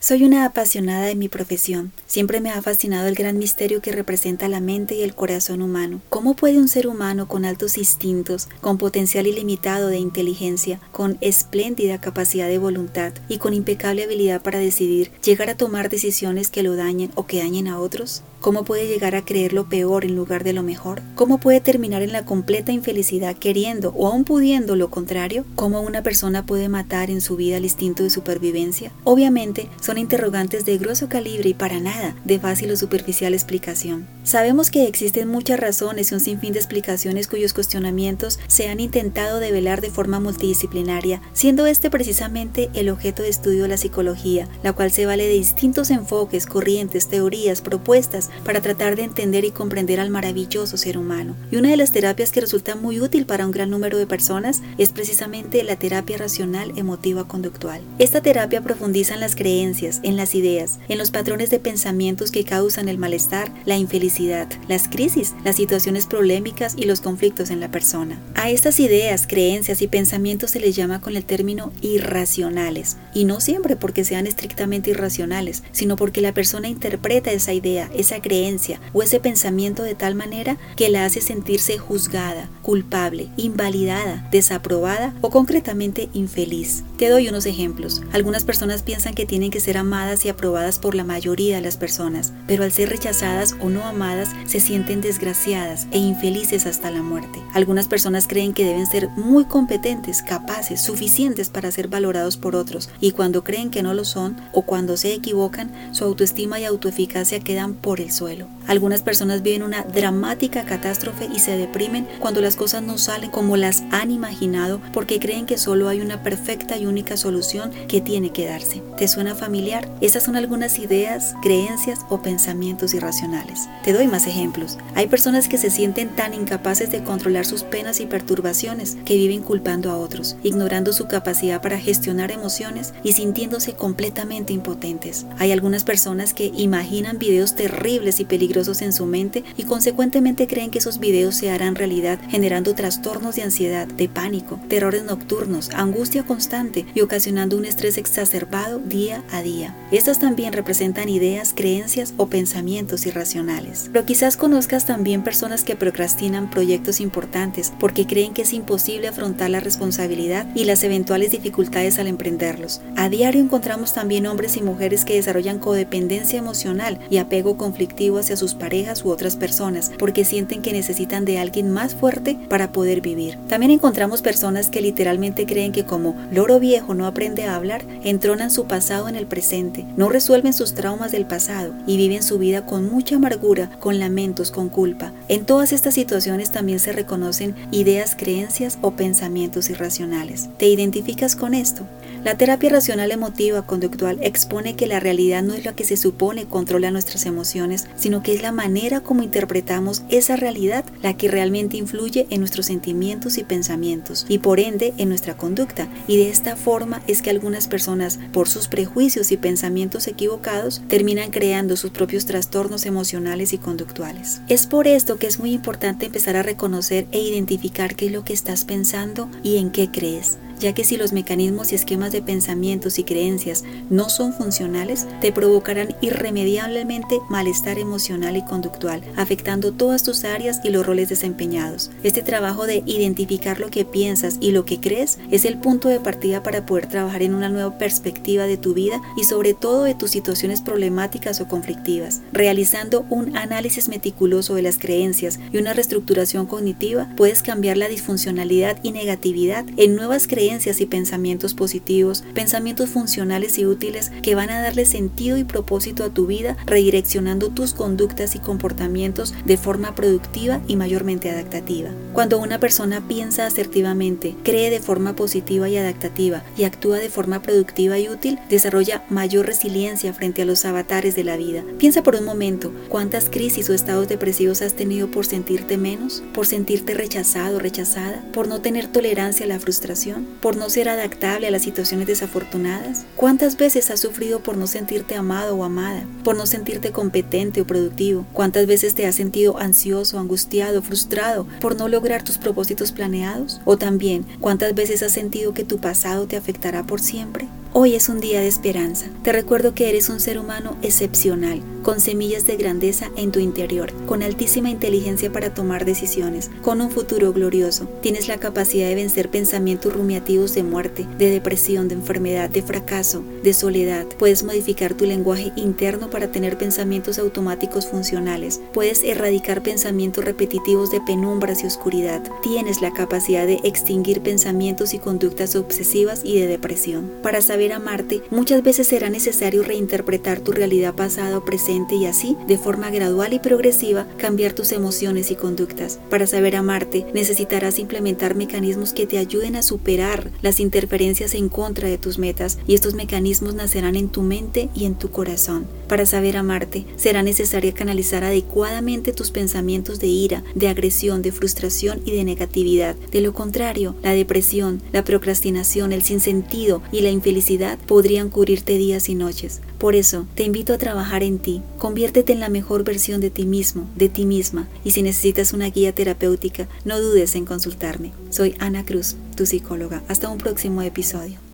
Soy una apasionada de mi profesión. Siempre me ha fascinado el gran misterio que representa la mente y el corazón humano. ¿Cómo puede un ser humano con altos instintos, con potencial ilimitado de inteligencia, con espléndida capacidad de voluntad y con impecable habilidad para decidir, llegar a tomar decisiones que lo dañen o que dañen a otros? ¿Cómo puede llegar a creer lo peor en lugar de lo mejor? ¿Cómo puede terminar en la completa infelicidad queriendo o aún pudiendo lo contrario? ¿Cómo una persona puede matar en su vida el instinto de supervivencia? Obviamente, son interrogantes de grueso calibre y para nada de fácil o superficial explicación. Sabemos que existen muchas razones y un sinfín de explicaciones cuyos cuestionamientos se han intentado develar de forma multidisciplinaria, siendo este precisamente el objeto de estudio de la psicología, la cual se vale de distintos enfoques, corrientes, teorías, propuestas, para tratar de entender y comprender al maravilloso ser humano. Y una de las terapias que resulta muy útil para un gran número de personas es precisamente la terapia racional emotiva conductual. Esta terapia profundiza en las creencias, en las ideas, en los patrones de pensamientos que causan el malestar, la infelicidad, las crisis, las situaciones problemáticas y los conflictos en la persona. A estas ideas, creencias y pensamientos se les llama con el término irracionales, y no siempre porque sean estrictamente irracionales, sino porque la persona interpreta esa idea, esa creencia o ese pensamiento de tal manera que la hace sentirse juzgada, culpable, invalidada, desaprobada o concretamente infeliz. Te doy unos ejemplos. Algunas personas piensan que tienen que ser amadas y aprobadas por la mayoría de las personas, pero al ser rechazadas o no amadas se sienten desgraciadas e infelices hasta la muerte. Algunas personas creen que deben ser muy competentes, capaces, suficientes para ser valorados por otros y cuando creen que no lo son o cuando se equivocan, su autoestima y autoeficacia quedan por el suelo. Algunas personas viven una dramática catástrofe y se deprimen cuando las cosas no salen como las han imaginado porque creen que solo hay una perfecta y única solución que tiene que darse. ¿Te suena familiar? Esas son algunas ideas, creencias o pensamientos irracionales. Te doy más ejemplos. Hay personas que se sienten tan incapaces de controlar sus penas y perturbaciones que viven culpando a otros, ignorando su capacidad para gestionar emociones y sintiéndose completamente impotentes. Hay algunas personas que imaginan videos terribles y peligrosos en su mente y consecuentemente creen que esos videos se harán realidad generando trastornos de ansiedad, de pánico, terrores nocturnos, angustia constante y ocasionando un estrés exacerbado día a día. Estas también representan ideas, creencias o pensamientos irracionales. Pero quizás conozcas también personas que procrastinan proyectos importantes porque creen que es imposible afrontar la responsabilidad y las eventuales dificultades al emprenderlos. A diario encontramos también hombres y mujeres que desarrollan codependencia emocional y apego hacia sus parejas u otras personas porque sienten que necesitan de alguien más fuerte para poder vivir. También encontramos personas que literalmente creen que como loro viejo no aprende a hablar, entronan su pasado en el presente, no resuelven sus traumas del pasado y viven su vida con mucha amargura, con lamentos, con culpa. En todas estas situaciones también se reconocen ideas, creencias o pensamientos irracionales. ¿Te identificas con esto? La terapia racional emotiva conductual expone que la realidad no es lo que se supone controla nuestras emociones, sino que es la manera como interpretamos esa realidad la que realmente influye en nuestros sentimientos y pensamientos y por ende en nuestra conducta. Y de esta forma es que algunas personas, por sus prejuicios y pensamientos equivocados, terminan creando sus propios trastornos emocionales y conductuales. Es por esto que es muy importante empezar a reconocer e identificar qué es lo que estás pensando y en qué crees ya que si los mecanismos y esquemas de pensamientos y creencias no son funcionales, te provocarán irremediablemente malestar emocional y conductual, afectando todas tus áreas y los roles desempeñados. Este trabajo de identificar lo que piensas y lo que crees es el punto de partida para poder trabajar en una nueva perspectiva de tu vida y sobre todo de tus situaciones problemáticas o conflictivas. Realizando un análisis meticuloso de las creencias y una reestructuración cognitiva, puedes cambiar la disfuncionalidad y negatividad en nuevas creencias y pensamientos positivos, pensamientos funcionales y útiles que van a darle sentido y propósito a tu vida, redireccionando tus conductas y comportamientos de forma productiva y mayormente adaptativa. Cuando una persona piensa asertivamente, cree de forma positiva y adaptativa y actúa de forma productiva y útil, desarrolla mayor resiliencia frente a los avatares de la vida. Piensa por un momento cuántas crisis o estados depresivos has tenido por sentirte menos, por sentirte rechazado o rechazada, por no tener tolerancia a la frustración, por no ser adaptable a las situaciones desafortunadas? ¿Cuántas veces has sufrido por no sentirte amado o amada? ¿Por no sentirte competente o productivo? ¿Cuántas veces te has sentido ansioso, angustiado, frustrado por no lograr tus propósitos planeados? ¿O también cuántas veces has sentido que tu pasado te afectará por siempre? Hoy es un día de esperanza. Te recuerdo que eres un ser humano excepcional, con semillas de grandeza en tu interior, con altísima inteligencia para tomar decisiones, con un futuro glorioso. Tienes la capacidad de vencer pensamientos rumiativos de muerte, de depresión, de enfermedad, de fracaso, de soledad. Puedes modificar tu lenguaje interno para tener pensamientos automáticos funcionales. Puedes erradicar pensamientos repetitivos de penumbras y oscuridad. Tienes la capacidad de extinguir pensamientos y conductas obsesivas y de depresión. Para saber amarte, muchas veces será necesario reinterpretar tu realidad pasada o presente y así, de forma gradual y progresiva, cambiar tus emociones y conductas. Para saber amarte, necesitarás implementar mecanismos que te ayuden a superar las interferencias en contra de tus metas y estos mecanismos nacerán en tu mente y en tu corazón. Para saber amarte, será necesario canalizar adecuadamente tus pensamientos de ira, de agresión, de frustración y de negatividad. De lo contrario, la depresión, la procrastinación, el sinsentido y la infelicidad podrían cubrirte días y noches. Por eso, te invito a trabajar en ti. Conviértete en la mejor versión de ti mismo, de ti misma, y si necesitas una guía terapéutica, no dudes en consultarme. Soy Ana Cruz, tu psicóloga. Hasta un próximo episodio.